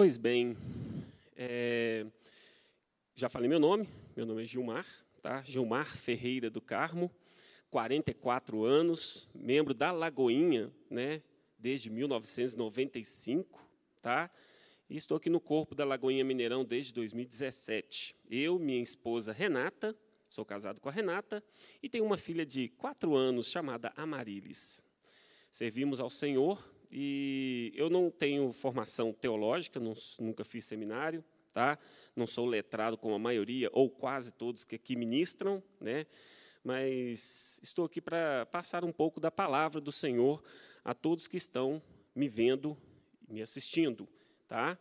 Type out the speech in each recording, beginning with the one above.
Pois bem, é, já falei meu nome, meu nome é Gilmar, tá? Gilmar Ferreira do Carmo, 44 anos, membro da Lagoinha, né? Desde 1995, tá? E estou aqui no corpo da Lagoinha Mineirão desde 2017. Eu, minha esposa Renata, sou casado com a Renata, e tenho uma filha de quatro anos chamada Amarilis. Servimos ao Senhor e eu não tenho formação teológica, não, nunca fiz seminário, tá? Não sou letrado como a maioria ou quase todos que aqui ministram, né? Mas estou aqui para passar um pouco da palavra do Senhor a todos que estão me vendo, me assistindo, tá?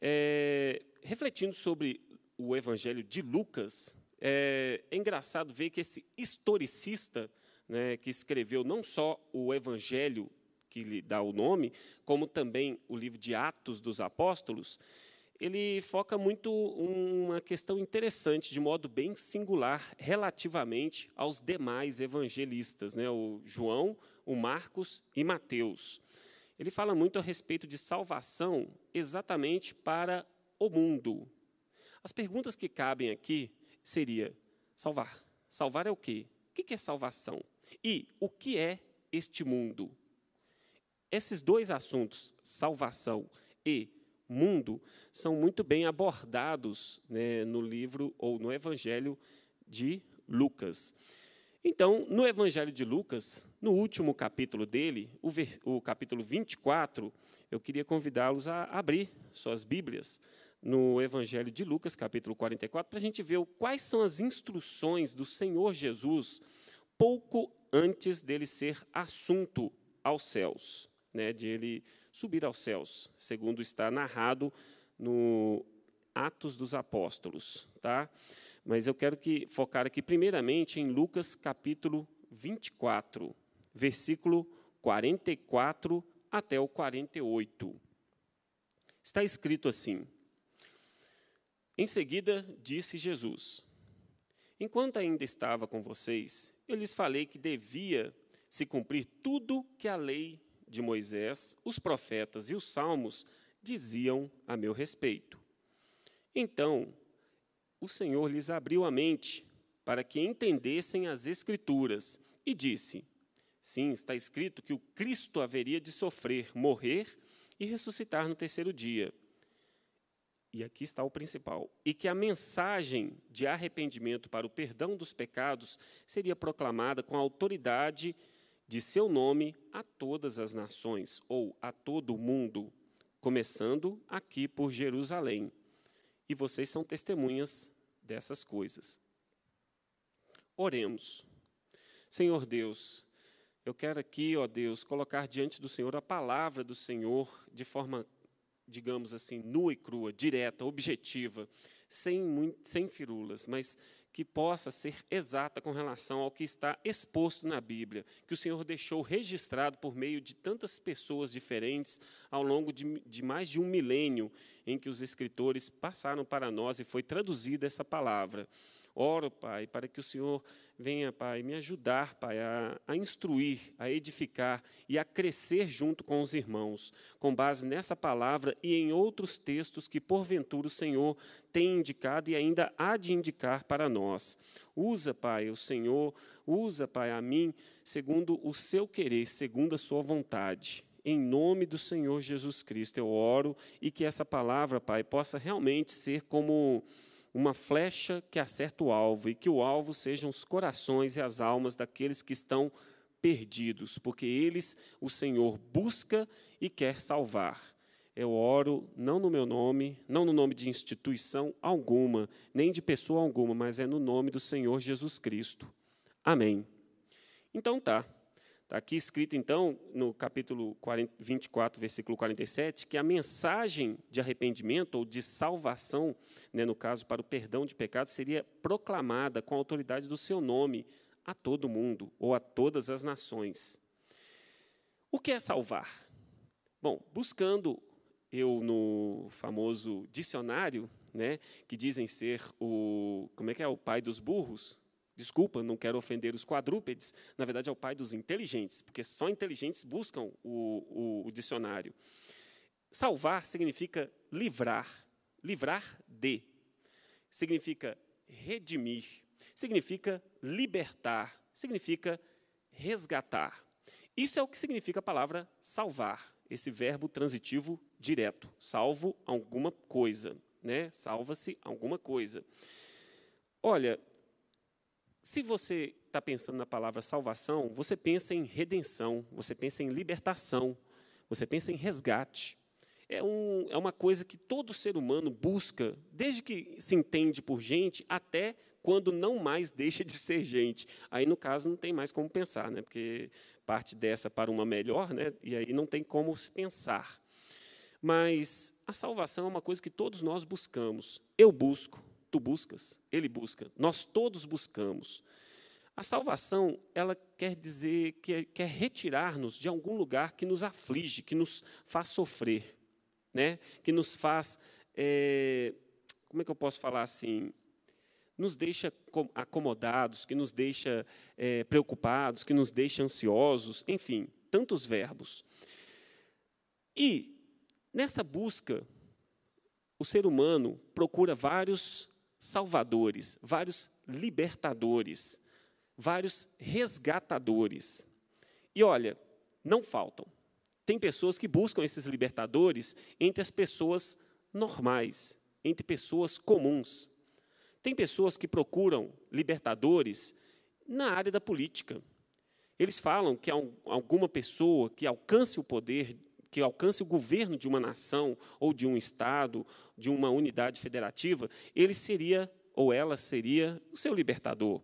É, refletindo sobre o Evangelho de Lucas, é, é engraçado ver que esse historicista, né, que escreveu não só o Evangelho que lhe dá o nome, como também o livro de Atos dos Apóstolos, ele foca muito uma questão interessante, de modo bem singular, relativamente aos demais evangelistas, né? o João, o Marcos e Mateus. Ele fala muito a respeito de salvação exatamente para o mundo. As perguntas que cabem aqui seria salvar. Salvar é o quê? O que é salvação? E o que é este mundo? Esses dois assuntos, salvação e mundo, são muito bem abordados né, no livro ou no Evangelho de Lucas. Então, no Evangelho de Lucas, no último capítulo dele, o, o capítulo 24, eu queria convidá-los a abrir suas Bíblias no Evangelho de Lucas, capítulo 44, para a gente ver quais são as instruções do Senhor Jesus pouco antes dele ser assunto aos céus né, de ele subir aos céus, segundo está narrado no Atos dos Apóstolos, tá? Mas eu quero que focar aqui primeiramente em Lucas capítulo 24, versículo 44 até o 48. Está escrito assim: Em seguida disse Jesus: Enquanto ainda estava com vocês, eu lhes falei que devia se cumprir tudo que a lei de Moisés, os profetas e os salmos diziam a meu respeito. Então, o Senhor lhes abriu a mente para que entendessem as Escrituras e disse: Sim, está escrito que o Cristo haveria de sofrer, morrer e ressuscitar no terceiro dia. E aqui está o principal: e que a mensagem de arrependimento para o perdão dos pecados seria proclamada com autoridade de seu nome a todas as nações, ou a todo o mundo, começando aqui por Jerusalém. E vocês são testemunhas dessas coisas. Oremos. Senhor Deus, eu quero aqui, ó Deus, colocar diante do Senhor a palavra do Senhor de forma, digamos assim, nua e crua, direta, objetiva, sem, sem firulas, mas que possa ser exata com relação ao que está exposto na Bíblia, que o Senhor deixou registrado por meio de tantas pessoas diferentes ao longo de, de mais de um milênio em que os escritores passaram para nós e foi traduzida essa palavra. Oro, Pai, para que o Senhor venha, Pai, me ajudar, Pai, a, a, instruir, a edificar e a crescer junto com os irmãos, com base nessa palavra e em outros textos que, porventura, o Senhor tem indicado e ainda há de indicar para nós. Usa, Pai, o Senhor, usa, Pai, a mim, segundo o seu querer, segundo a sua vontade. Em nome do Senhor Jesus Cristo, eu oro e que essa palavra, Pai, possa realmente ser como uma flecha que acerta o alvo, e que o alvo sejam os corações e as almas daqueles que estão perdidos, porque eles o Senhor busca e quer salvar. Eu oro não no meu nome, não no nome de instituição alguma, nem de pessoa alguma, mas é no nome do Senhor Jesus Cristo. Amém. Então tá. Está aqui escrito, então, no capítulo 24, versículo 47, que a mensagem de arrependimento ou de salvação, né, no caso, para o perdão de pecados, seria proclamada com a autoridade do seu nome a todo mundo ou a todas as nações. O que é salvar? Bom, buscando eu no famoso dicionário, né, que dizem ser o, como é que é, o pai dos burros, Desculpa, não quero ofender os quadrúpedes. Na verdade, é o pai dos inteligentes, porque só inteligentes buscam o, o, o dicionário. salvar significa livrar, livrar de. Significa redimir, significa libertar, significa resgatar. Isso é o que significa a palavra salvar, esse verbo transitivo direto. Salvo alguma coisa, né? Salva-se alguma coisa. Olha, se você está pensando na palavra salvação, você pensa em redenção, você pensa em libertação, você pensa em resgate. É, um, é uma coisa que todo ser humano busca, desde que se entende por gente até quando não mais deixa de ser gente. Aí, no caso, não tem mais como pensar, né? porque parte dessa para uma melhor, né? e aí não tem como se pensar. Mas a salvação é uma coisa que todos nós buscamos. Eu busco, tu buscas, ele busca, nós todos buscamos. A salvação, ela quer dizer que quer retirar-nos de algum lugar que nos aflige, que nos faz sofrer, né? que nos faz, é, como é que eu posso falar assim? Nos deixa acomodados, que nos deixa é, preocupados, que nos deixa ansiosos, enfim, tantos verbos. E, nessa busca, o ser humano procura vários salvadores, vários libertadores, vários resgatadores. E olha, não faltam. Tem pessoas que buscam esses libertadores entre as pessoas normais, entre pessoas comuns. Tem pessoas que procuram libertadores na área da política. Eles falam que alguma pessoa que alcance o poder que alcance o governo de uma nação ou de um estado, de uma unidade federativa, ele seria ou ela seria o seu libertador.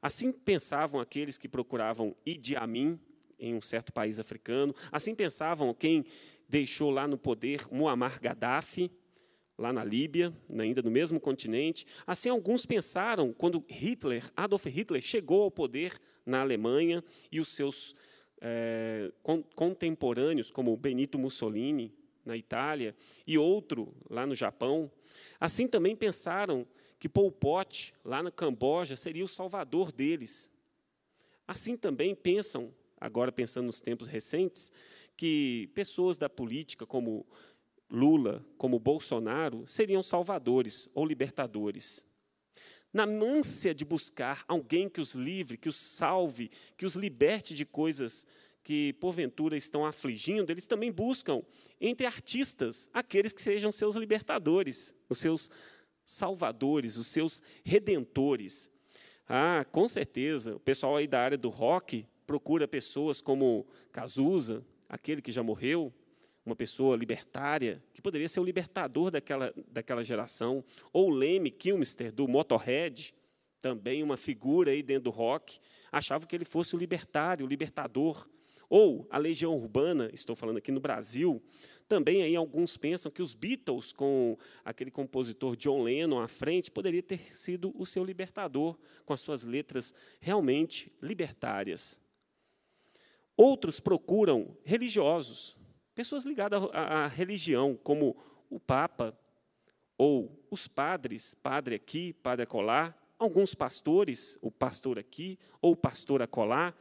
Assim pensavam aqueles que procuravam Idi Amin em um certo país africano, assim pensavam quem deixou lá no poder Muammar Gaddafi, lá na Líbia, ainda no mesmo continente. Assim alguns pensaram quando Hitler, Adolf Hitler, chegou ao poder na Alemanha e os seus é, contemporâneos, como Benito Mussolini, na Itália, e outro lá no Japão. Assim também pensaram que Pol Pot, lá na Camboja, seria o salvador deles. Assim também pensam, agora pensando nos tempos recentes, que pessoas da política, como Lula, como Bolsonaro, seriam salvadores ou libertadores na ânsia de buscar alguém que os livre, que os salve, que os liberte de coisas que porventura estão afligindo, eles também buscam entre artistas aqueles que sejam seus libertadores, os seus salvadores, os seus redentores. Ah, com certeza, o pessoal aí da área do rock procura pessoas como Cazuza, aquele que já morreu, uma pessoa libertária, que poderia ser o libertador daquela, daquela geração, ou Leme Kilmister, do Motorhead, também uma figura aí dentro do rock, achava que ele fosse o libertário, o libertador. Ou a Legião Urbana, estou falando aqui no Brasil, também aí alguns pensam que os Beatles, com aquele compositor John Lennon à frente, poderia ter sido o seu libertador, com as suas letras realmente libertárias. Outros procuram religiosos, Pessoas ligadas à, religião, como o Papa, ou os padres, padre aqui, padre acolá, alguns pastores, o pastor aqui, ou o pastor acolá.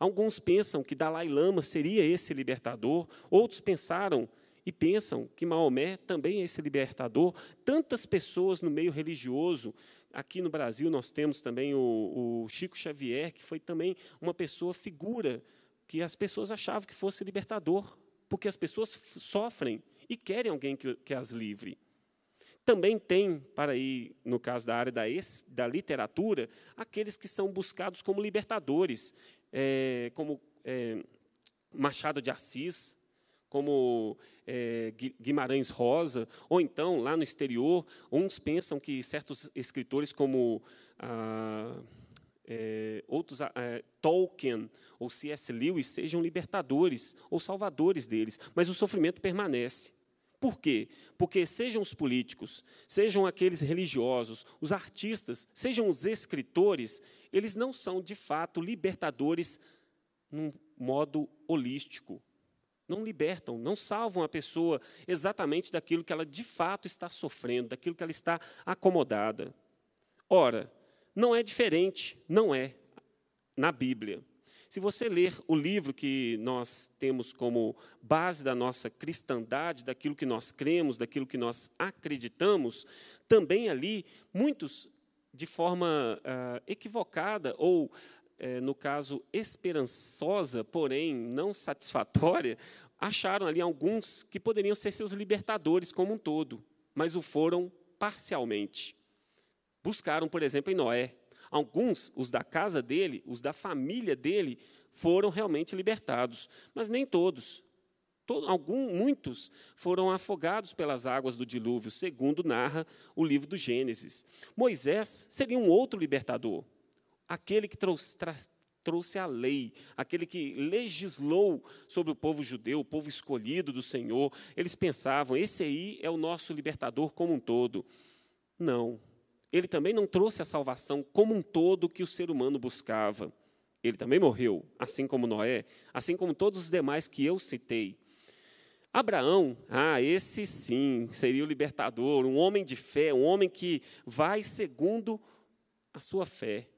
Alguns pensam que Dalai Lama seria esse libertador, outros pensaram e pensam que Maomé também é esse libertador. Tantas pessoas no meio religioso. Aqui no Brasil nós temos também o, o Chico Xavier, que foi também uma pessoa, figura, que as pessoas achavam que fosse libertador porque as pessoas sofrem e querem alguém que, que as livre. Também tem, para ir, no caso da área da, da literatura, aqueles que são buscados como libertadores, é, como é, Machado de Assis, como é, Guimarães Rosa, ou então, lá no exterior, uns pensam que certos escritores como. Ah, é, outros, é, Tolkien ou C.S. Lewis sejam libertadores ou salvadores deles, mas o sofrimento permanece. Por quê? Porque sejam os políticos, sejam aqueles religiosos, os artistas, sejam os escritores, eles não são de fato libertadores num modo holístico. Não libertam, não salvam a pessoa exatamente daquilo que ela de fato está sofrendo, daquilo que ela está acomodada. Ora, não é diferente, não é, na Bíblia. Se você ler o livro que nós temos como base da nossa cristandade, daquilo que nós cremos, daquilo que nós acreditamos, também ali, muitos, de forma uh, equivocada ou, eh, no caso, esperançosa, porém não satisfatória, acharam ali alguns que poderiam ser seus libertadores como um todo, mas o foram parcialmente. Buscaram, por exemplo, em Noé. Alguns, os da casa dele, os da família dele, foram realmente libertados, mas nem todos. Todo, algum, muitos foram afogados pelas águas do dilúvio, segundo narra o livro do Gênesis. Moisés seria um outro libertador, aquele que trouxe, tra, trouxe a lei, aquele que legislou sobre o povo judeu, o povo escolhido do Senhor. Eles pensavam, esse aí é o nosso libertador como um todo. Não, ele também não trouxe a salvação como um todo que o ser humano buscava. Ele também morreu, assim como Noé, assim como todos os demais que eu citei. Abraão, ah, esse sim, seria o libertador, um homem de fé, um homem que vai segundo a sua fé.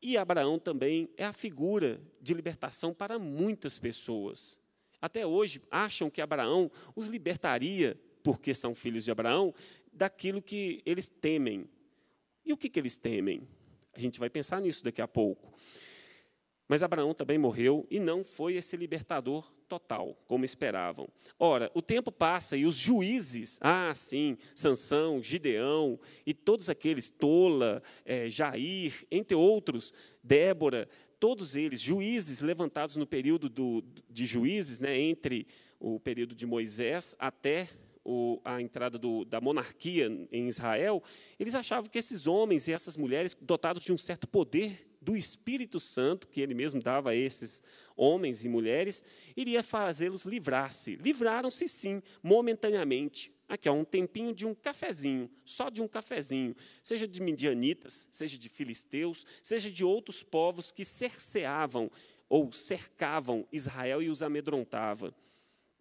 E Abraão também é a figura de libertação para muitas pessoas. Até hoje acham que Abraão os libertaria, porque são filhos de Abraão, daquilo que eles temem. E o que, que eles temem? A gente vai pensar nisso daqui a pouco. Mas Abraão também morreu e não foi esse libertador total, como esperavam. Ora, o tempo passa e os juízes, ah, sim, Sansão, Gideão e todos aqueles, Tola, é, Jair, entre outros, Débora, todos eles, juízes levantados no período do, de juízes, né, entre o período de Moisés até o, a entrada do, da monarquia em Israel, eles achavam que esses homens e essas mulheres, dotados de um certo poder do Espírito Santo, que ele mesmo dava a esses homens e mulheres, iria fazê-los livrar-se. Livraram-se, sim, momentaneamente. Aqui, ó, um tempinho de um cafezinho, só de um cafezinho, seja de midianitas, seja de filisteus, seja de outros povos que cerceavam ou cercavam Israel e os amedrontava.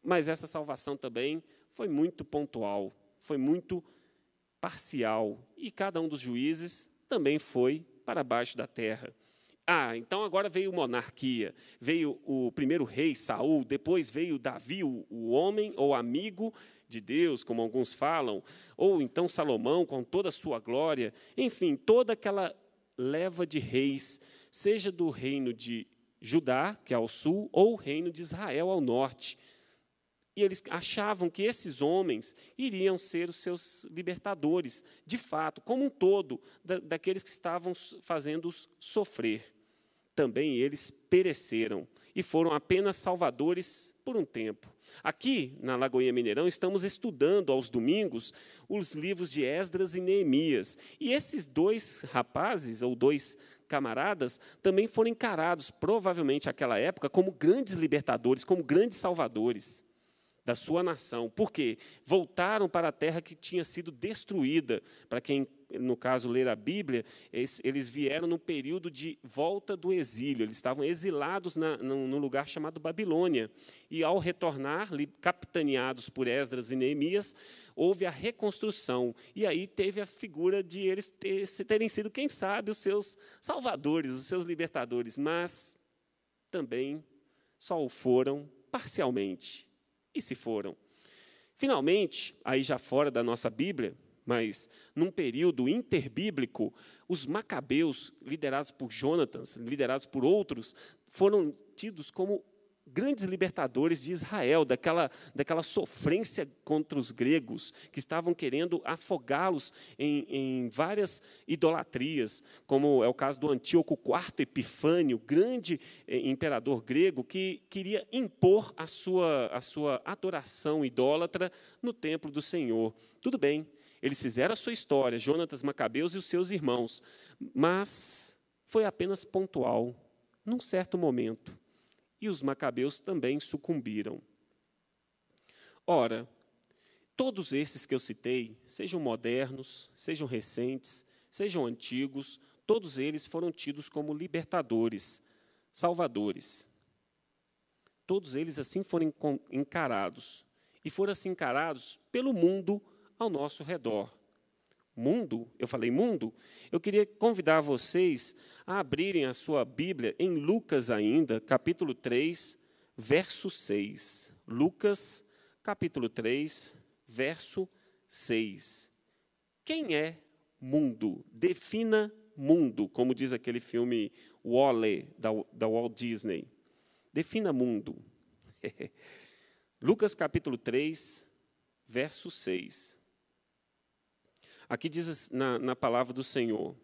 Mas essa salvação também foi muito pontual, foi muito parcial, e cada um dos juízes também foi para baixo da terra. Ah, então agora veio monarquia, veio o primeiro rei Saul, depois veio Davi, o, homem ou amigo de Deus, como alguns falam, ou então Salomão com toda a sua glória, enfim, toda aquela leva de reis, seja do reino de Judá, que é ao sul, ou o reino de Israel ao norte. E eles achavam que esses homens iriam ser os seus libertadores, de fato, como um todo, da, daqueles que estavam fazendo-os sofrer. Também eles pereceram e foram apenas salvadores por um tempo. Aqui, na Lagoinha Mineirão, estamos estudando aos domingos os livros de Esdras e Neemias. E esses dois rapazes, ou dois camaradas, também foram encarados, provavelmente naquela época, como grandes libertadores, como grandes salvadores da sua nação. Por quê? Voltaram para a terra que tinha sido destruída. Para quem, no caso, ler a Bíblia, eles vieram no período de volta do exílio. Eles estavam exilados num lugar chamado Babilônia. E, ao retornar, capitaneados por Esdras e Neemias, houve a reconstrução. E aí teve a figura de eles terem sido, quem sabe, os seus salvadores, os seus libertadores. Mas também só o foram parcialmente e se foram. Finalmente, aí já fora da nossa Bíblia, mas num período interbíblico, os macabeus, liderados por Jonatas, liderados por outros, foram tidos como grandes libertadores de Israel, daquela, daquela sofrência contra os gregos, que estavam querendo afogá-los em, em, várias idolatrias, como é o caso do Antíoco IV Epifânio, grande eh, imperador grego, que queria impor a sua, a sua adoração idólatra no templo do Senhor. Tudo bem, eles fizeram a sua história, Jonatas Macabeus e os seus irmãos, mas foi apenas pontual, num certo momento e os macabeus também sucumbiram. Ora, todos esses que eu citei, sejam modernos, sejam recentes, sejam antigos, todos eles foram tidos como libertadores, salvadores. Todos eles assim foram encarados. E foram assim encarados pelo mundo ao nosso redor. Mundo, eu falei mundo, eu queria convidar vocês a abrirem a sua Bíblia em Lucas ainda, capítulo 3, verso 6. Lucas, capítulo 3, verso 6. Quem é mundo? Defina mundo, como diz aquele filme Wall-E, da, da Walt Disney. Defina mundo. Lucas capítulo 3, verso 6. Aqui diz na, na palavra do Senhor: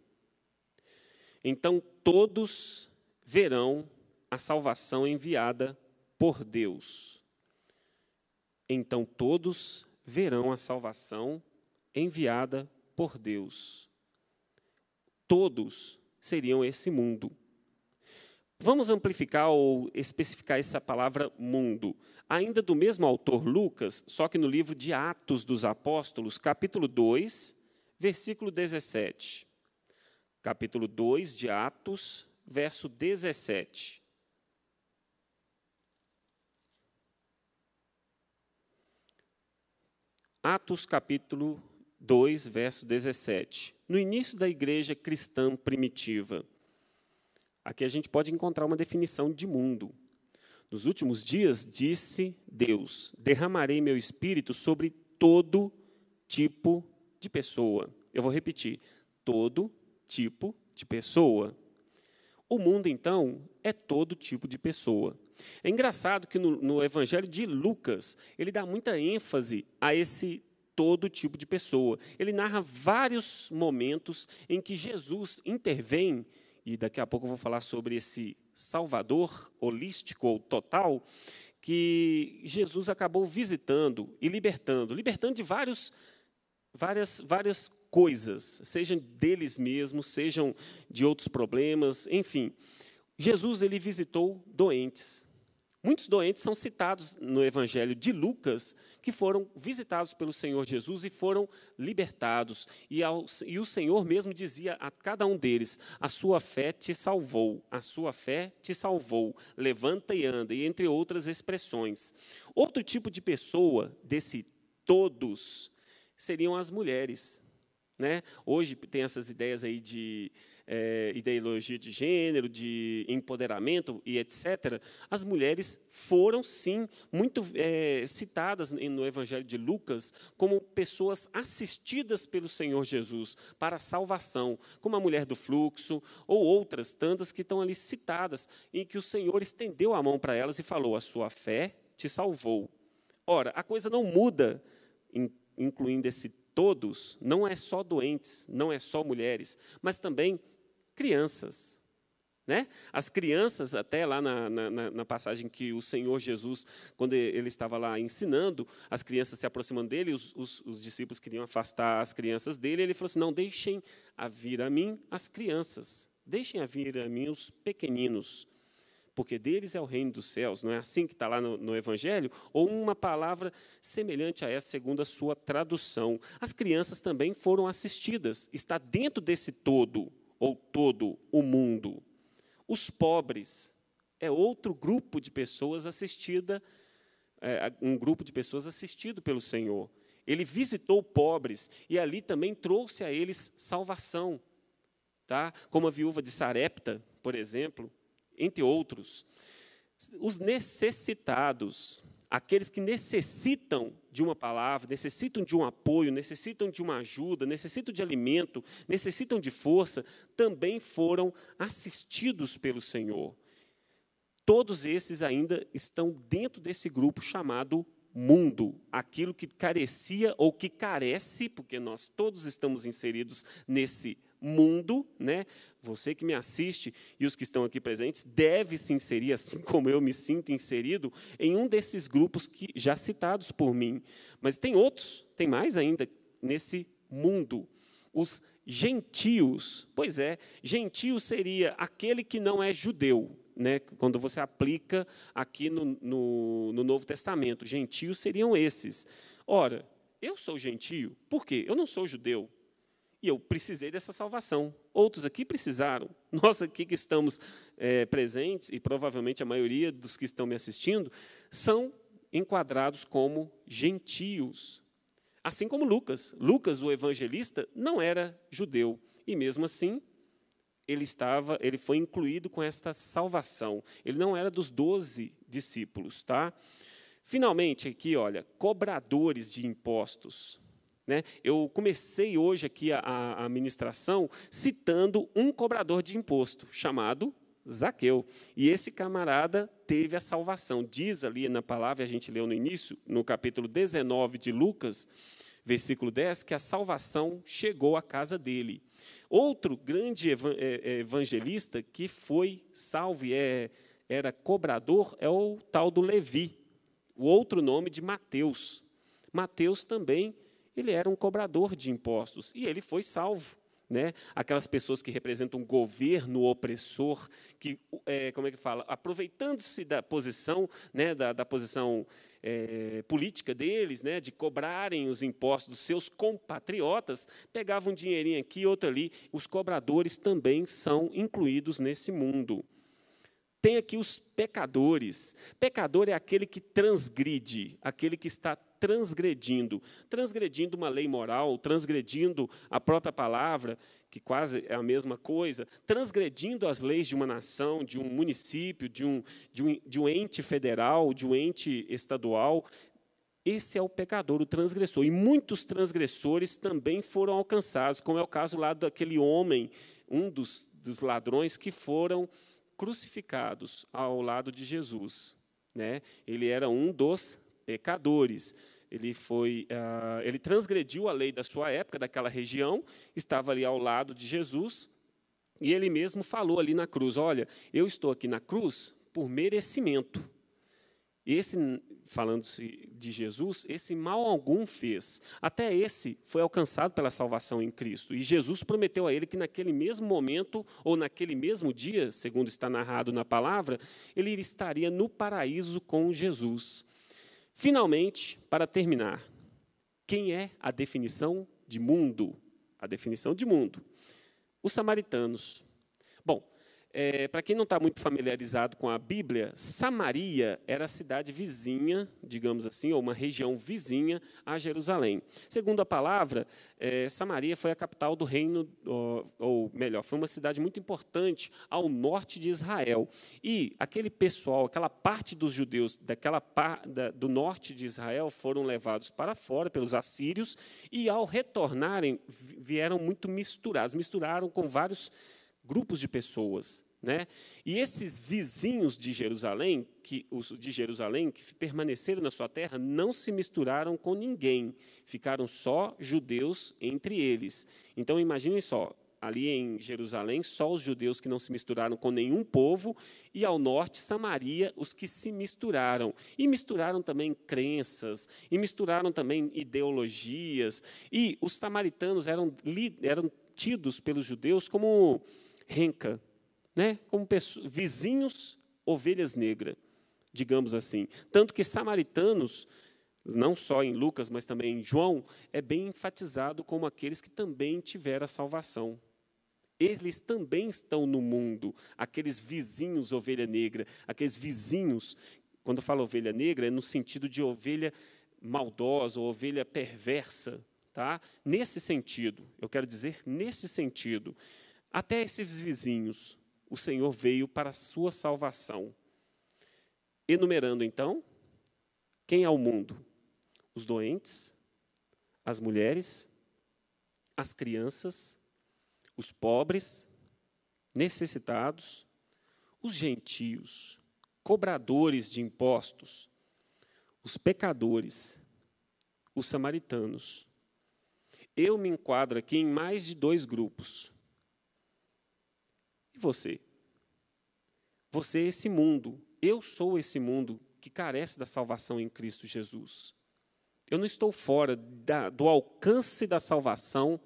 Então todos verão a salvação enviada por Deus. Então todos verão a salvação enviada por Deus. Todos seriam esse mundo. Vamos amplificar ou especificar essa palavra mundo. Ainda do mesmo autor Lucas, só que no livro de Atos dos Apóstolos, capítulo 2, versículo 17. Capítulo 2 de Atos, verso 17. Atos capítulo 2, verso 17. No início da igreja cristã primitiva, Aqui a gente pode encontrar uma definição de mundo. Nos últimos dias, disse Deus: derramarei meu espírito sobre todo tipo de pessoa. Eu vou repetir: todo tipo de pessoa. O mundo, então, é todo tipo de pessoa. É engraçado que no, no Evangelho de Lucas, ele dá muita ênfase a esse todo tipo de pessoa. Ele narra vários momentos em que Jesus intervém e daqui a pouco eu vou falar sobre esse Salvador holístico ou total, que Jesus acabou visitando e libertando, libertando de vários, várias, várias coisas, sejam deles mesmos, sejam de outros problemas, enfim. Jesus ele visitou doentes. Muitos doentes são citados no Evangelho de Lucas que foram visitados pelo Senhor Jesus e foram libertados. E, ao, e o Senhor mesmo dizia a cada um deles: A sua fé te salvou, a sua fé te salvou, levanta e anda, e entre outras expressões. Outro tipo de pessoa, desse todos, seriam as mulheres. Né? Hoje tem essas ideias aí de é, ideologia de gênero, de empoderamento e etc., as mulheres foram, sim, muito é, citadas no Evangelho de Lucas como pessoas assistidas pelo Senhor Jesus para a salvação, como a mulher do fluxo, ou outras tantas que estão ali citadas, em que o Senhor estendeu a mão para elas e falou: A sua fé te salvou. Ora, a coisa não muda, incluindo esse todos, não é só doentes, não é só mulheres, mas também crianças. Né? As crianças, até lá na, na, na, passagem que o Senhor Jesus, quando ele estava lá ensinando, as crianças se aproximando dele, os, os, os discípulos queriam afastar as crianças dele, ele falou assim: não, deixem a vir a mim as crianças, deixem a vir a mim os pequeninos, porque deles é o reino dos céus. Não é assim que está lá no, no Evangelho? Ou uma palavra semelhante a essa, segundo a sua tradução. As crianças também foram assistidas, está dentro desse todo ou todo o mundo. Os pobres é outro grupo de pessoas assistida, é, um grupo de pessoas assistido pelo Senhor. Ele visitou pobres e ali também trouxe a eles salvação, tá? Como a viúva de Sarepta, por exemplo, entre outros. Os necessitados, aqueles que necessitam de uma palavra, necessitam de um apoio, necessitam de uma ajuda, necessitam de alimento, necessitam de força, também foram assistidos pelo Senhor. Todos esses ainda estão dentro desse grupo chamado mundo, aquilo que carecia ou que carece, porque nós todos estamos inseridos nesse mundo, né? Você que me assiste e os que estão aqui presentes deve se inserir, assim como eu me sinto inserido, em um desses grupos que já citados por mim. Mas tem outros, tem mais ainda nesse mundo. Os gentios. Pois é, gentio seria aquele que não é judeu, né, quando você aplica aqui no, no, no, Novo Testamento. Gentios seriam esses. Ora, eu sou gentio, por quê? Eu não sou judeu. E eu precisei dessa salvação. Outros aqui precisaram. Nós aqui que estamos é, presentes, e provavelmente a maioria dos que estão me assistindo, são enquadrados como gentios. Assim como Lucas. Lucas, o evangelista, não era judeu. E mesmo assim, ele estava, ele foi incluído com esta salvação. Ele não era dos doze discípulos, tá? Finalmente, aqui, olha, cobradores de impostos. Né? Eu comecei hoje aqui a, a, citando um cobrador de imposto, chamado Zaqueu. E esse camarada teve a salvação. Diz ali na palavra, a gente leu no início, no capítulo 19 de Lucas, versículo 10, que a salvação chegou à casa dele. Outro grande é, é, evangelista que foi salvo e é, era cobrador é o tal do Levi, o outro nome de Mateus. Mateus também ele era um cobrador de impostos e ele foi salvo. Né? Aquelas pessoas que representam um governo opressor, que, é, como é que fala, aproveitando-se da posição, né, da, da posição é, política deles, né, de cobrarem os impostos dos seus compatriotas, pegavam um dinheirinho aqui, outro ali. Os cobradores também são incluídos nesse mundo. Tem aqui os pecadores. Pecador é aquele que transgride, aquele que está transgredindo, transgredindo uma lei moral, transgredindo a própria palavra, que quase é a mesma coisa, transgredindo as leis de uma nação, de um município, de um, de um, de um ente federal, de um ente estadual. Esse é o pecador, o transgressor. E muitos transgressores também foram alcançados, como é o caso lá daquele homem, um dos, dos ladrões que foram crucificados ao lado de Jesus. Né? Ele era um dos pecadores. Ele foi, uh, ele transgrediu a lei da sua época, daquela região, estava ali ao lado de Jesus, e ele mesmo falou ali na cruz: Olha, eu estou aqui na cruz por merecimento. Esse, falando-se de Jesus, esse mal algum fez. Até esse foi alcançado pela salvação em Cristo. E Jesus prometeu a ele que naquele mesmo momento, ou naquele mesmo dia, segundo está narrado na palavra, ele estaria no paraíso com Jesus. Finalmente, para terminar, quem é a definição de mundo? A definição de mundo. Os samaritanos. Bom, é, Para quem não está muito familiarizado com a Bíblia, Samaria era a cidade vizinha, digamos assim, ou uma região vizinha a Jerusalém. Segundo a palavra, é, Samaria foi a capital do reino, ou, ou, melhor, foi uma cidade muito importante ao norte de Israel. E aquele pessoal, aquela parte dos judeus daquela da, do norte de Israel foram levados para fora pelos assírios e, ao retornarem, vieram muito misturados, misturaram com vários grupos de pessoas. Né? E esses vizinhos de Jerusalém, que os de Jerusalém, que permaneceram na sua terra, não se misturaram com ninguém, ficaram só judeus entre eles. Então imaginem só, ali em Jerusalém, só os judeus que não se misturaram com nenhum povo, e ao norte, Samaria, os que se misturaram. E misturaram também crenças, e misturaram também ideologias. E os samaritanos eram, eram tidos pelos judeus como renca, né? como vizinhos, ovelhas negras, digamos assim. Tanto que samaritanos, não só em Lucas, mas também em João, é bem enfatizado como aqueles que também tiveram a salvação. Eles também estão no mundo, aqueles vizinhos ovelha negra, aqueles vizinhos, quando eu falo ovelha negra, é no sentido de ovelha maldosa, ou ovelha perversa, tá? Nesse sentido, eu quero dizer nesse sentido. Até esses vizinhos, o Senhor veio para a sua salvação. Enumerando então, quem é o mundo? Os doentes, as mulheres, as crianças, os pobres, necessitados, os gentios, cobradores de impostos, os pecadores, os samaritanos. Eu me enquadro aqui em mais de dois grupos você? Você é esse mundo. Eu sou esse mundo que carece da salvação em Cristo Jesus. Eu não estou fora da, do alcance da salvação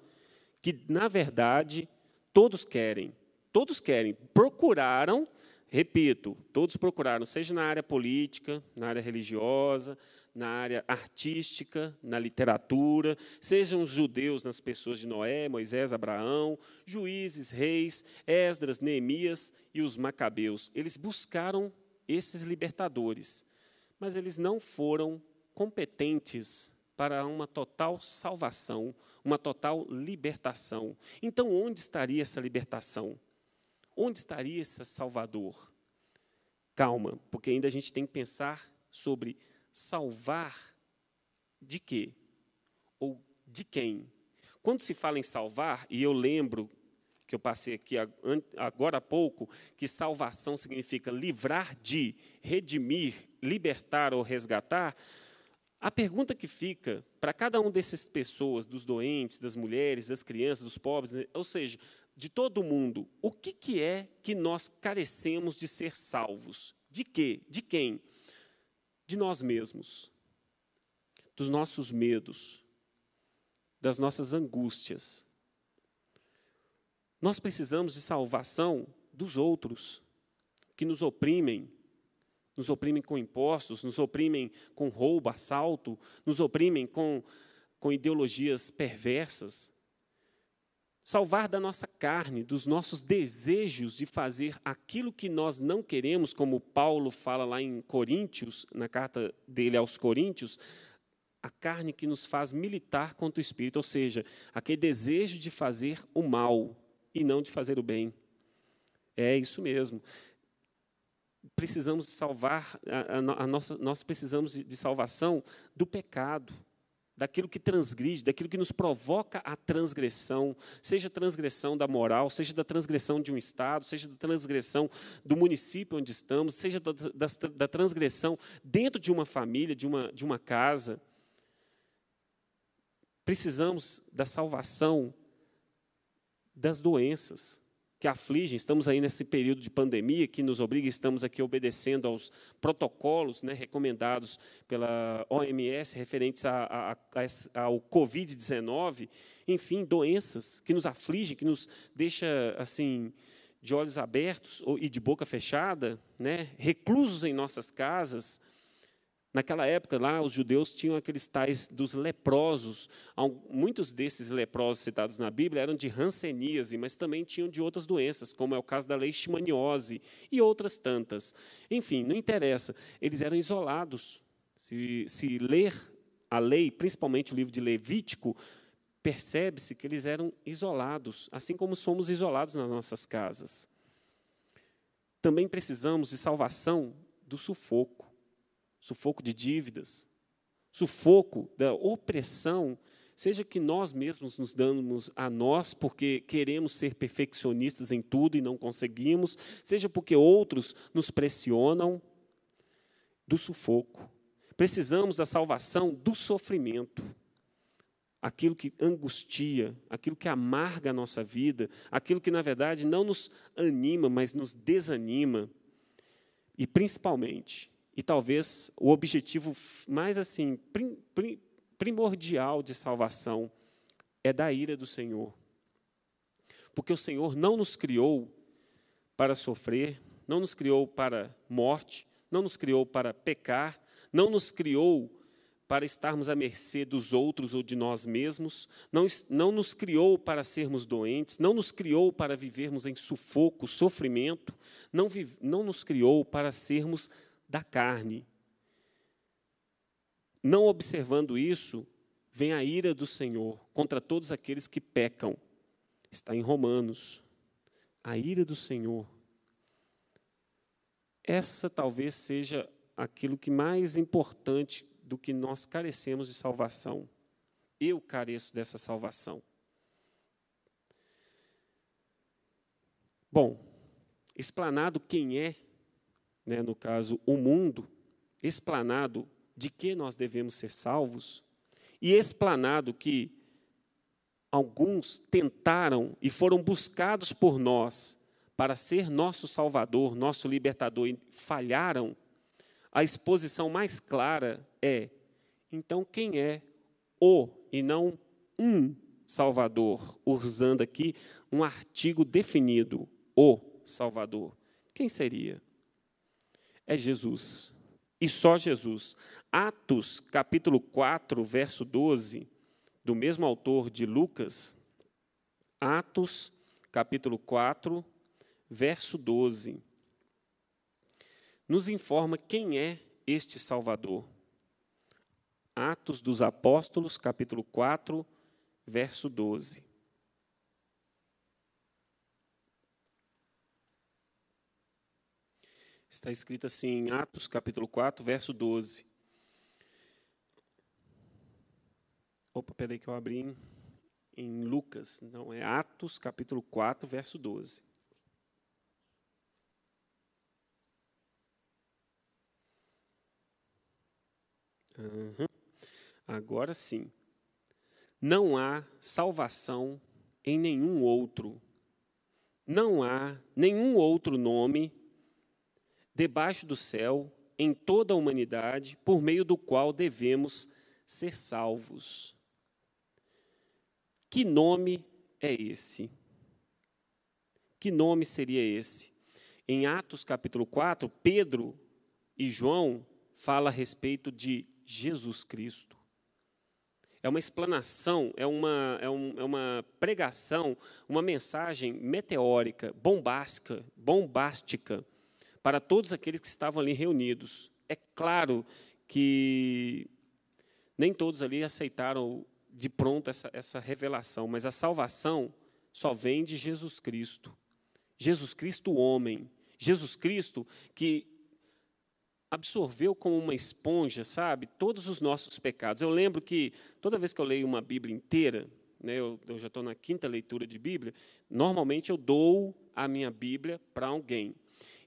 que, na verdade, todos querem. Todos querem. Procuraram, repito, todos procuraram, seja na área política, na área religiosa, na área artística, na literatura, sejam os judeus nas pessoas de Noé, Moisés, Abraão, juízes, reis, Esdras, Neemias e os macabeus. Eles buscaram esses libertadores, mas eles não foram competentes para uma total salvação, uma total libertação. Então, onde estaria essa libertação? Onde estaria esse Salvador? Calma, porque ainda a gente tem que pensar sobre salvar de quê? Ou de quem? Quando se fala em salvar, e eu lembro que eu passei aqui agora há pouco, que salvação significa livrar de, redimir, libertar ou resgatar, a pergunta que fica para cada um dessas pessoas, dos doentes, das mulheres, das crianças, dos pobres, né, ou seja, de todo mundo, o que, que é que nós carecemos de ser salvos? De quê? De quem? De nós mesmos, dos nossos medos, das nossas angústias. Nós precisamos de salvação dos outros que nos oprimem, nos oprimem com impostos, nos oprimem com roubo, assalto, nos oprimem com, com ideologias perversas. Salvar da nossa carne, dos nossos desejos de fazer aquilo que nós não queremos, como Paulo fala lá em Coríntios, na carta dele aos Coríntios, a carne que nos faz militar contra o espírito, ou seja, aquele desejo de fazer o mal e não de fazer o bem. É isso mesmo precisamos salvar, a, a, a nossa, nós precisamos de salvação do pecado, daquilo que transgride, daquilo que nos provoca a transgressão, seja a transgressão da moral, seja da transgressão de um Estado, seja da transgressão do município onde estamos, seja da, da, da transgressão dentro de uma família, de uma, de uma casa. Precisamos da salvação das doenças, que afligem. Estamos aí nesse período de pandemia que nos obriga, estamos aqui obedecendo aos protocolos né, recomendados pela OMS referentes a, a, a, ao Covid-19. Enfim, doenças que nos afligem, que nos deixa assim de olhos abertos e de boca fechada, né, reclusos em nossas casas Naquela época, lá, os judeus tinham aqueles tais dos leprosos. Muitos desses leprosos citados na Bíblia eram de ranceníase, mas também tinham de outras doenças, como é o caso da leishmaniose e outras tantas. Enfim, não interessa. Eles eram isolados. Se, se ler a lei, principalmente o livro de Levítico, percebe-se que eles eram isolados, assim como somos isolados nas nossas casas. Também precisamos de salvação do sufoco sufoco de dívidas, sufoco da opressão, seja que nós mesmos nos damos a nós porque queremos ser perfeccionistas em tudo e não conseguimos, seja porque outros nos pressionam, do sufoco. Precisamos da salvação do sofrimento. Aquilo que angustia, aquilo que amarga a nossa vida, aquilo que, na verdade, não nos anima, mas nos desanima. E, principalmente, e talvez o objetivo mais assim prim, prim, primordial de salvação é da ira do Senhor. Porque o Senhor não nos criou para sofrer, não nos criou para morte, não nos criou para pecar, não nos criou para estarmos à mercê dos outros ou de nós mesmos, não, não nos criou para sermos doentes, não nos criou para vivermos em sufoco, sofrimento, não, não nos criou para sermos da carne. Não observando isso, vem a ira do Senhor contra todos aqueles que pecam. Está em Romanos. A ira do Senhor. Essa talvez seja aquilo que mais importante do que nós carecemos de salvação. Eu careço dessa salvação. Bom, explanado quem é né, no caso, o mundo, explanado de que nós devemos ser salvos, e explanado que alguns tentaram e foram buscados por nós para ser nosso Salvador, nosso libertador, e falharam, a exposição mais clara é: então quem é o e não um Salvador? Usando aqui um artigo definido, o Salvador. Quem seria? É Jesus. E só Jesus. Atos, capítulo 4, verso 12, do mesmo autor de Lucas. Atos, capítulo 4, verso 12. Nos informa quem é este Salvador. Atos dos Apóstolos, capítulo 4, verso 12. Está escrito assim em Atos, capítulo 4, verso 12. Opa, peraí que eu abri em, em Lucas. Não, é Atos, capítulo 4, verso 12. Uhum. Agora sim. Não há salvação em nenhum outro. Não há nenhum outro nome debaixo do céu em toda a humanidade por meio do qual devemos ser salvos. Que nome é esse? Que nome seria esse? Em Atos capítulo 4, Pedro e João falam a respeito de Jesus Cristo. É uma explanação, é uma, é, um, é uma pregação, uma mensagem meteórica, bombástica, bombástica, para todos aqueles que estavam ali reunidos. É claro que nem todos ali aceitaram de pronto essa, essa revelação, mas a salvação só vem de Jesus Cristo. Jesus Cristo, homem. Jesus Cristo que absorveu como uma esponja, sabe, todos os nossos pecados. Eu lembro que toda vez que eu leio uma Bíblia inteira, né, eu, eu já estou na quinta leitura de Bíblia, normalmente eu dou a minha Bíblia para alguém.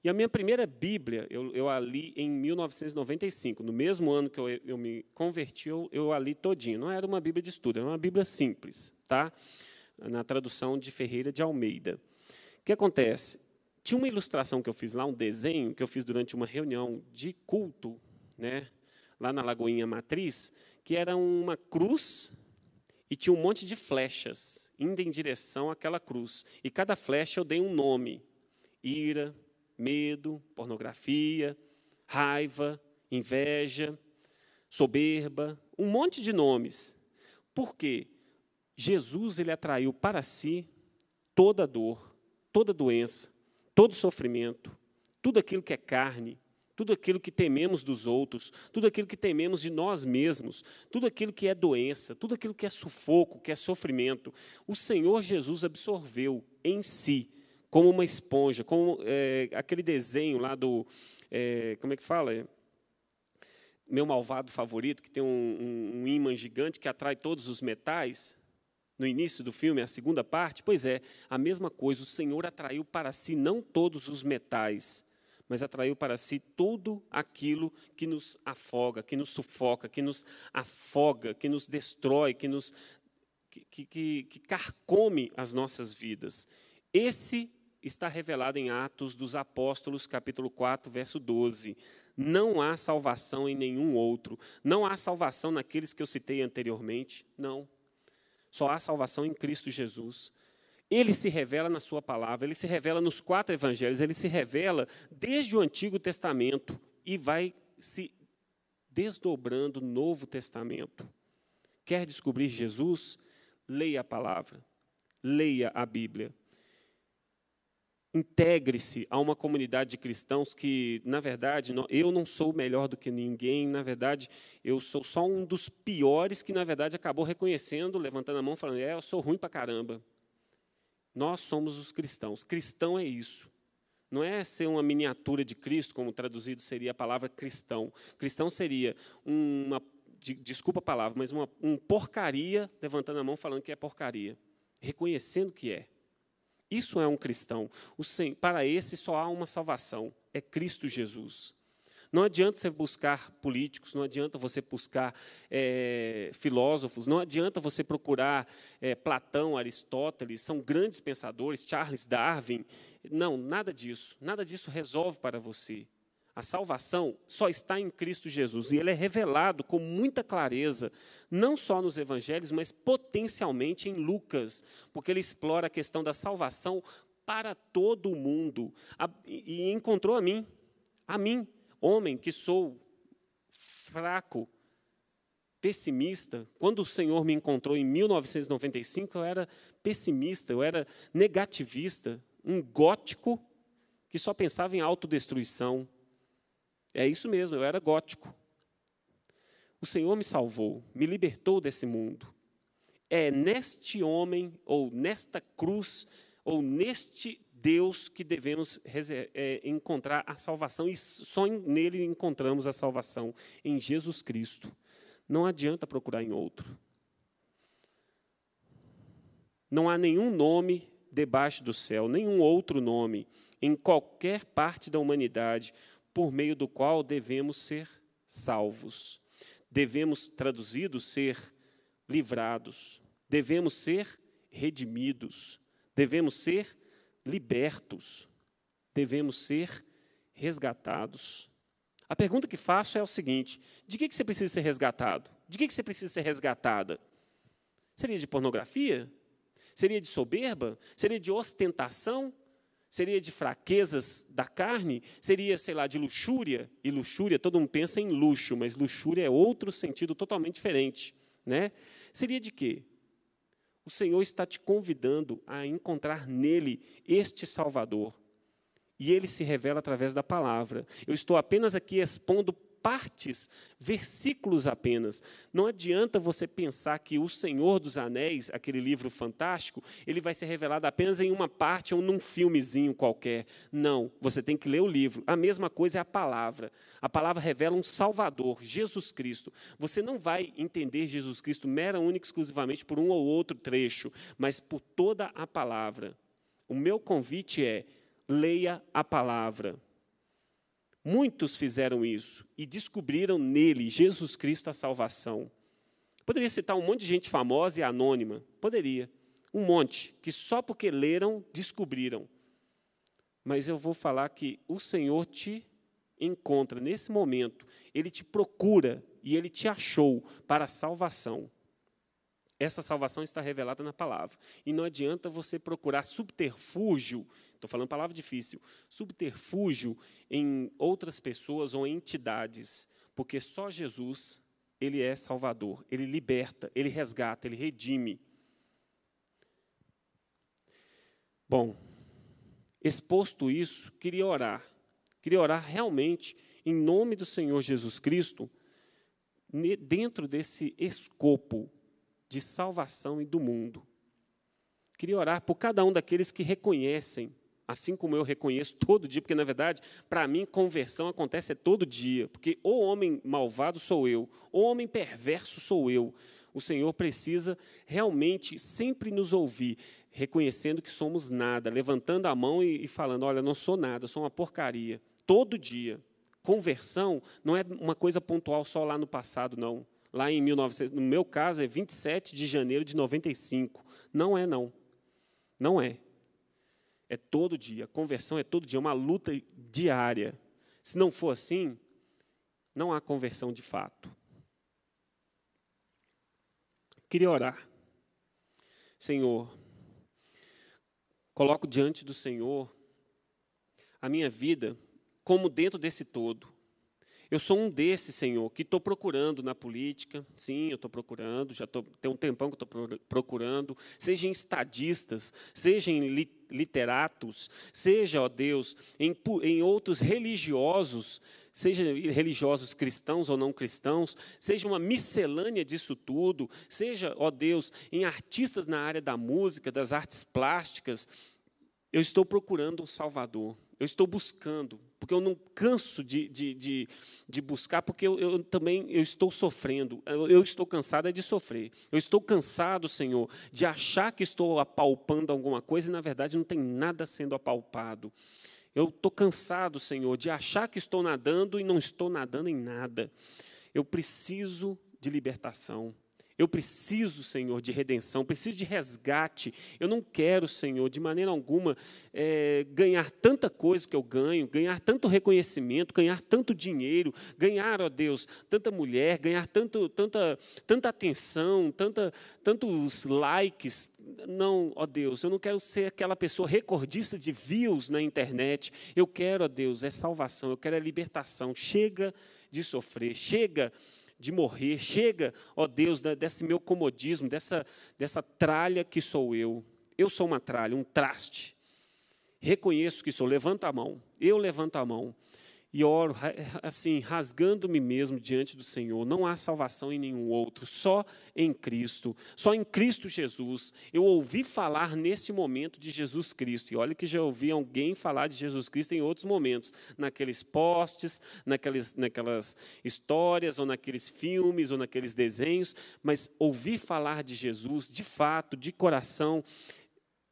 E a minha primeira Bíblia, eu, eu a li em 1995, no mesmo ano que eu, eu me converti, eu, eu a li todinho. Não era uma Bíblia de estudo, era uma Bíblia simples, tá? na tradução de Ferreira de Almeida. O que acontece? Tinha uma ilustração que eu fiz lá, um desenho que eu fiz durante uma reunião de culto, né, lá na Lagoinha Matriz, que era uma cruz e tinha um monte de flechas indo em direção àquela cruz. E cada flecha eu dei um nome: ira, medo, pornografia, raiva, inveja, soberba, um monte de nomes. Por quê? Jesus ele atraiu para si toda dor, toda doença, todo sofrimento, tudo aquilo que é carne, tudo aquilo que tememos dos outros, tudo aquilo que tememos de nós mesmos, tudo aquilo que é doença, tudo aquilo que é sufoco, que é sofrimento, o Senhor Jesus absorveu em si, como uma esponja, como é, aquele desenho lá do. É, como é que fala? Meu malvado favorito, que tem um, um, um imã gigante que atrai todos os metais no início do filme, a segunda parte, pois é, a mesma coisa, o Senhor atraiu para si não todos os metais, mas atraiu para si tudo aquilo que nos afoga, que nos sufoca, que nos afoga, que nos destrói, que nos que, que, que carcome as nossas vidas. Esse está revelado em Atos dos Apóstolos, capítulo 4, verso 12. Não há salvação em nenhum outro. Não há salvação naqueles que eu citei anteriormente. Não. Só há salvação em Cristo Jesus. Ele se revela na Sua palavra, ele se revela nos quatro evangelhos, ele se revela desde o Antigo Testamento e vai se desdobrando no Novo Testamento. Quer descobrir Jesus? Leia a palavra, leia a Bíblia. Integre-se a uma comunidade de cristãos que, na verdade, eu não sou melhor do que ninguém, na verdade, eu sou só um dos piores que, na verdade, acabou reconhecendo, levantando a mão, falando: é, eu sou ruim para caramba. Nós somos os cristãos. Cristão é isso. Não é ser uma miniatura de Cristo, como traduzido seria a palavra cristão. Cristão seria uma, desculpa a palavra, mas uma um porcaria, levantando a mão, falando que é porcaria, reconhecendo que é. Isso é um cristão. para esse só há uma salvação: é Cristo Jesus. Não adianta você buscar políticos, não adianta você buscar é, filósofos, não adianta você procurar é, Platão, Aristóteles, são grandes pensadores, Charles Darwin. Não, nada disso. Nada disso resolve para você. A salvação só está em Cristo Jesus e ele é revelado com muita clareza, não só nos evangelhos, mas potencialmente em Lucas, porque ele explora a questão da salvação para todo o mundo e encontrou a mim, a mim, homem que sou fraco, pessimista. Quando o Senhor me encontrou em 1995, eu era pessimista, eu era negativista, um gótico que só pensava em autodestruição, é isso mesmo, eu era gótico. O Senhor me salvou, me libertou desse mundo. É neste homem, ou nesta cruz, ou neste Deus que devemos é, encontrar a salvação, e só nele encontramos a salvação, em Jesus Cristo. Não adianta procurar em outro. Não há nenhum nome debaixo do céu, nenhum outro nome, em qualquer parte da humanidade, por meio do qual devemos ser salvos. Devemos, traduzido, ser livrados. Devemos ser redimidos. Devemos ser libertos. Devemos ser resgatados. A pergunta que faço é o seguinte: de que você precisa ser resgatado? De que você precisa ser resgatada? Seria de pornografia? Seria de soberba? Seria de ostentação? Seria de fraquezas da carne? Seria, sei lá, de luxúria? E luxúria, todo mundo pensa em luxo, mas luxúria é outro sentido totalmente diferente. Né? Seria de quê? O Senhor está te convidando a encontrar nele este Salvador. E ele se revela através da palavra. Eu estou apenas aqui expondo partes, versículos apenas. Não adianta você pensar que o Senhor dos Anéis, aquele livro fantástico, ele vai ser revelado apenas em uma parte ou num filmezinho qualquer. Não, você tem que ler o livro. A mesma coisa é a palavra. A palavra revela um Salvador, Jesus Cristo. Você não vai entender Jesus Cristo mera, única, exclusivamente por um ou outro trecho, mas por toda a palavra. O meu convite é: leia a palavra. Muitos fizeram isso e descobriram nele, Jesus Cristo, a salvação. Poderia citar um monte de gente famosa e anônima? Poderia. Um monte, que só porque leram, descobriram. Mas eu vou falar que o Senhor te encontra nesse momento, ele te procura e ele te achou para a salvação. Essa salvação está revelada na palavra. E não adianta você procurar subterfúgio Estou falando palavra difícil. Subterfúgio em outras pessoas ou entidades, porque só Jesus, ele é salvador, ele liberta, ele resgata, ele redime. Bom, exposto isso, queria orar. Queria orar realmente em nome do Senhor Jesus Cristo, dentro desse escopo de salvação e do mundo. Queria orar por cada um daqueles que reconhecem assim como eu reconheço todo dia, porque na verdade, para mim, conversão acontece todo dia, porque o homem malvado sou eu, o homem perverso sou eu. O Senhor precisa realmente sempre nos ouvir, reconhecendo que somos nada, levantando a mão e, e falando: Olha, não sou nada, sou uma porcaria. Todo dia. Conversão não é uma coisa pontual só lá no passado, não. Lá em 1900, no meu caso, é 27 de janeiro de 95. Não é, não. Não é. É todo dia. Conversão é todo dia, é uma luta diária. Se não for assim, não há conversão de fato. Queria orar. Senhor, coloco diante do Senhor a minha vida como dentro desse todo. Eu sou um desses, Senhor, que estou procurando na política, sim, eu estou procurando, já tô, tem um tempão que estou procurando, seja em estadistas, seja em literatos, seja, ó Deus, em, em outros religiosos, seja religiosos cristãos ou não cristãos, seja uma miscelânea disso tudo, seja, ó Deus, em artistas na área da música, das artes plásticas, eu estou procurando um Salvador. Eu estou buscando, porque eu não canso de, de, de, de buscar, porque eu, eu, também eu estou sofrendo. Eu, eu estou cansado é de sofrer. Eu estou cansado, Senhor, de achar que estou apalpando alguma coisa e, na verdade, não tem nada sendo apalpado. Eu estou cansado, Senhor, de achar que estou nadando e não estou nadando em nada. Eu preciso de libertação. Eu preciso, Senhor, de redenção, preciso de resgate. Eu não quero, Senhor, de maneira alguma, é, ganhar tanta coisa que eu ganho, ganhar tanto reconhecimento, ganhar tanto dinheiro, ganhar, ó Deus, tanta mulher, ganhar tanto, tanta, tanta atenção, tanta, tantos likes. Não, ó Deus, eu não quero ser aquela pessoa recordista de views na internet. Eu quero, ó Deus, é salvação, eu quero é libertação. Chega de sofrer, chega de morrer. Chega, ó Deus, desse meu comodismo, dessa, dessa tralha que sou eu. Eu sou uma tralha, um traste. Reconheço que sou. Levanta a mão. Eu levanto a mão. E oro assim, rasgando-me mesmo diante do Senhor. Não há salvação em nenhum outro, só em Cristo, só em Cristo Jesus. Eu ouvi falar nesse momento de Jesus Cristo, e olha que já ouvi alguém falar de Jesus Cristo em outros momentos, naqueles posts, naqueles, naquelas histórias, ou naqueles filmes, ou naqueles desenhos, mas ouvir falar de Jesus, de fato, de coração,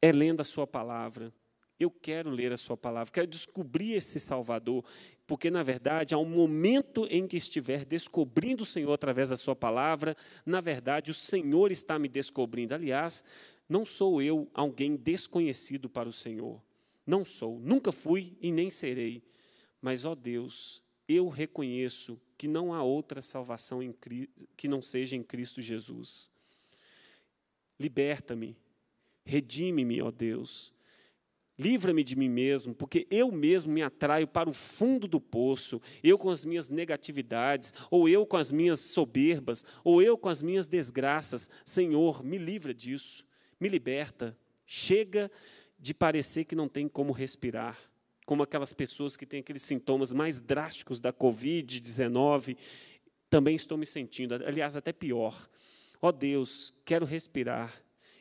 é lendo a Sua palavra. Eu quero ler a Sua palavra, quero descobrir esse Salvador, porque, na verdade, um momento em que estiver descobrindo o Senhor através da Sua palavra, na verdade, o Senhor está me descobrindo. Aliás, não sou eu alguém desconhecido para o Senhor. Não sou, nunca fui e nem serei. Mas, ó Deus, eu reconheço que não há outra salvação que não seja em Cristo Jesus. Liberta-me, redime-me, ó Deus Livra-me de mim mesmo, porque eu mesmo me atraio para o fundo do poço, eu com as minhas negatividades, ou eu com as minhas soberbas, ou eu com as minhas desgraças. Senhor, me livra disso, me liberta. Chega de parecer que não tem como respirar, como aquelas pessoas que têm aqueles sintomas mais drásticos da Covid-19. Também estou me sentindo, aliás, até pior. Ó oh Deus, quero respirar,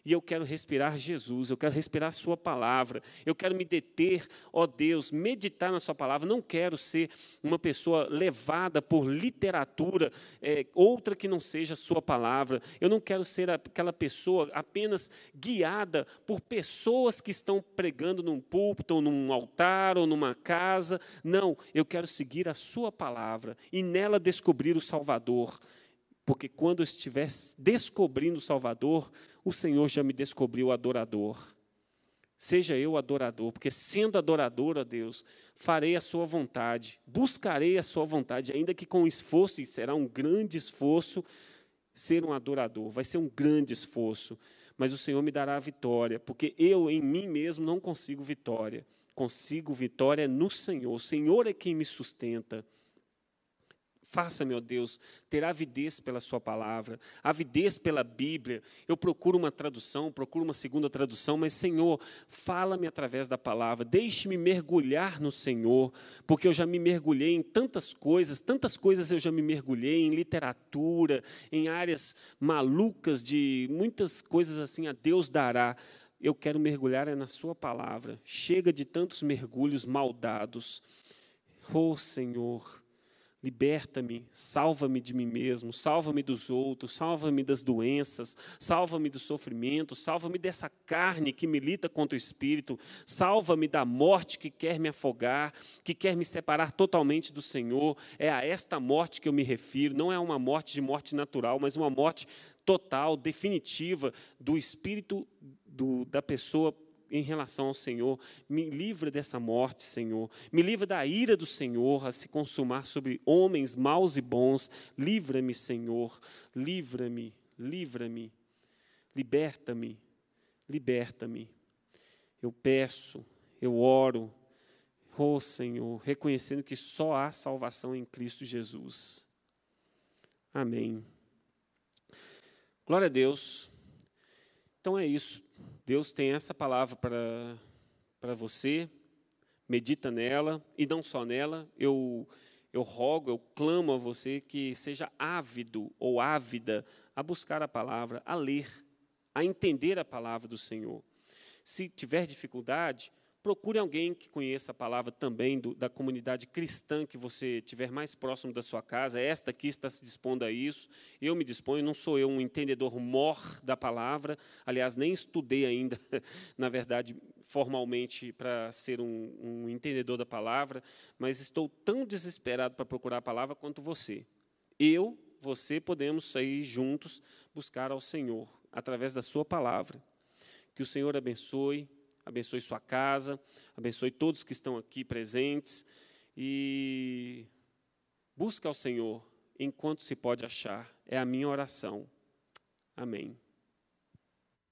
e eu quero respirar Jesus, eu quero respirar Sua palavra, eu quero me deter, ó Deus, meditar na Sua palavra. Não quero ser uma pessoa levada por literatura, é, outra que não seja a Sua palavra. Eu não quero ser aquela pessoa apenas guiada por pessoas que estão pregando num púlpito, ou num altar, ou numa casa. Não, eu quero seguir a Sua palavra e nela descobrir o Salvador. Porque quando eu estiver descobrindo o Salvador, o Senhor já me descobriu adorador. Seja eu adorador, porque sendo adorador a Deus, farei a sua vontade, buscarei a sua vontade, ainda que com esforço, e será um grande esforço ser um adorador, vai ser um grande esforço, mas o Senhor me dará a vitória, porque eu em mim mesmo não consigo vitória, consigo vitória no Senhor, o Senhor é quem me sustenta. Faça-me, ó Deus, ter avidez pela Sua palavra, avidez pela Bíblia. Eu procuro uma tradução, procuro uma segunda tradução, mas, Senhor, fala-me através da palavra, deixe-me mergulhar no Senhor, porque eu já me mergulhei em tantas coisas, tantas coisas eu já me mergulhei, em literatura, em áreas malucas de muitas coisas assim, a Deus dará. Eu quero mergulhar é na Sua palavra. Chega de tantos mergulhos maldados. Oh, Senhor Liberta-me, salva-me de mim mesmo, salva-me dos outros, salva-me das doenças, salva-me do sofrimento, salva-me dessa carne que milita contra o espírito, salva-me da morte que quer me afogar, que quer me separar totalmente do Senhor. É a esta morte que eu me refiro, não é uma morte de morte natural, mas uma morte total, definitiva do espírito do, da pessoa em relação ao Senhor. Me livra dessa morte, Senhor. Me livra da ira do Senhor a se consumar sobre homens maus e bons. Livra-me, Senhor. Livra-me, livra-me. Liberta-me, liberta-me. Eu peço, eu oro, oh Senhor, reconhecendo que só há salvação em Cristo Jesus. Amém. Glória a Deus. Então é isso. Deus tem essa palavra para, para você, medita nela, e não só nela, eu, eu rogo, eu clamo a você que seja ávido ou ávida a buscar a palavra, a ler, a entender a palavra do Senhor. Se tiver dificuldade, procure alguém que conheça a palavra também do, da comunidade cristã que você tiver mais próximo da sua casa. Esta aqui está se dispondo a isso. Eu me disponho, não sou eu um entendedor mor da palavra. Aliás, nem estudei ainda, na verdade, formalmente para ser um, um entendedor da palavra, mas estou tão desesperado para procurar a palavra quanto você. Eu, você, podemos sair juntos buscar ao Senhor através da Sua palavra. Que o Senhor abençoe abençoe sua casa, abençoe todos que estão aqui presentes e busca ao Senhor enquanto se pode achar. É a minha oração. Amém.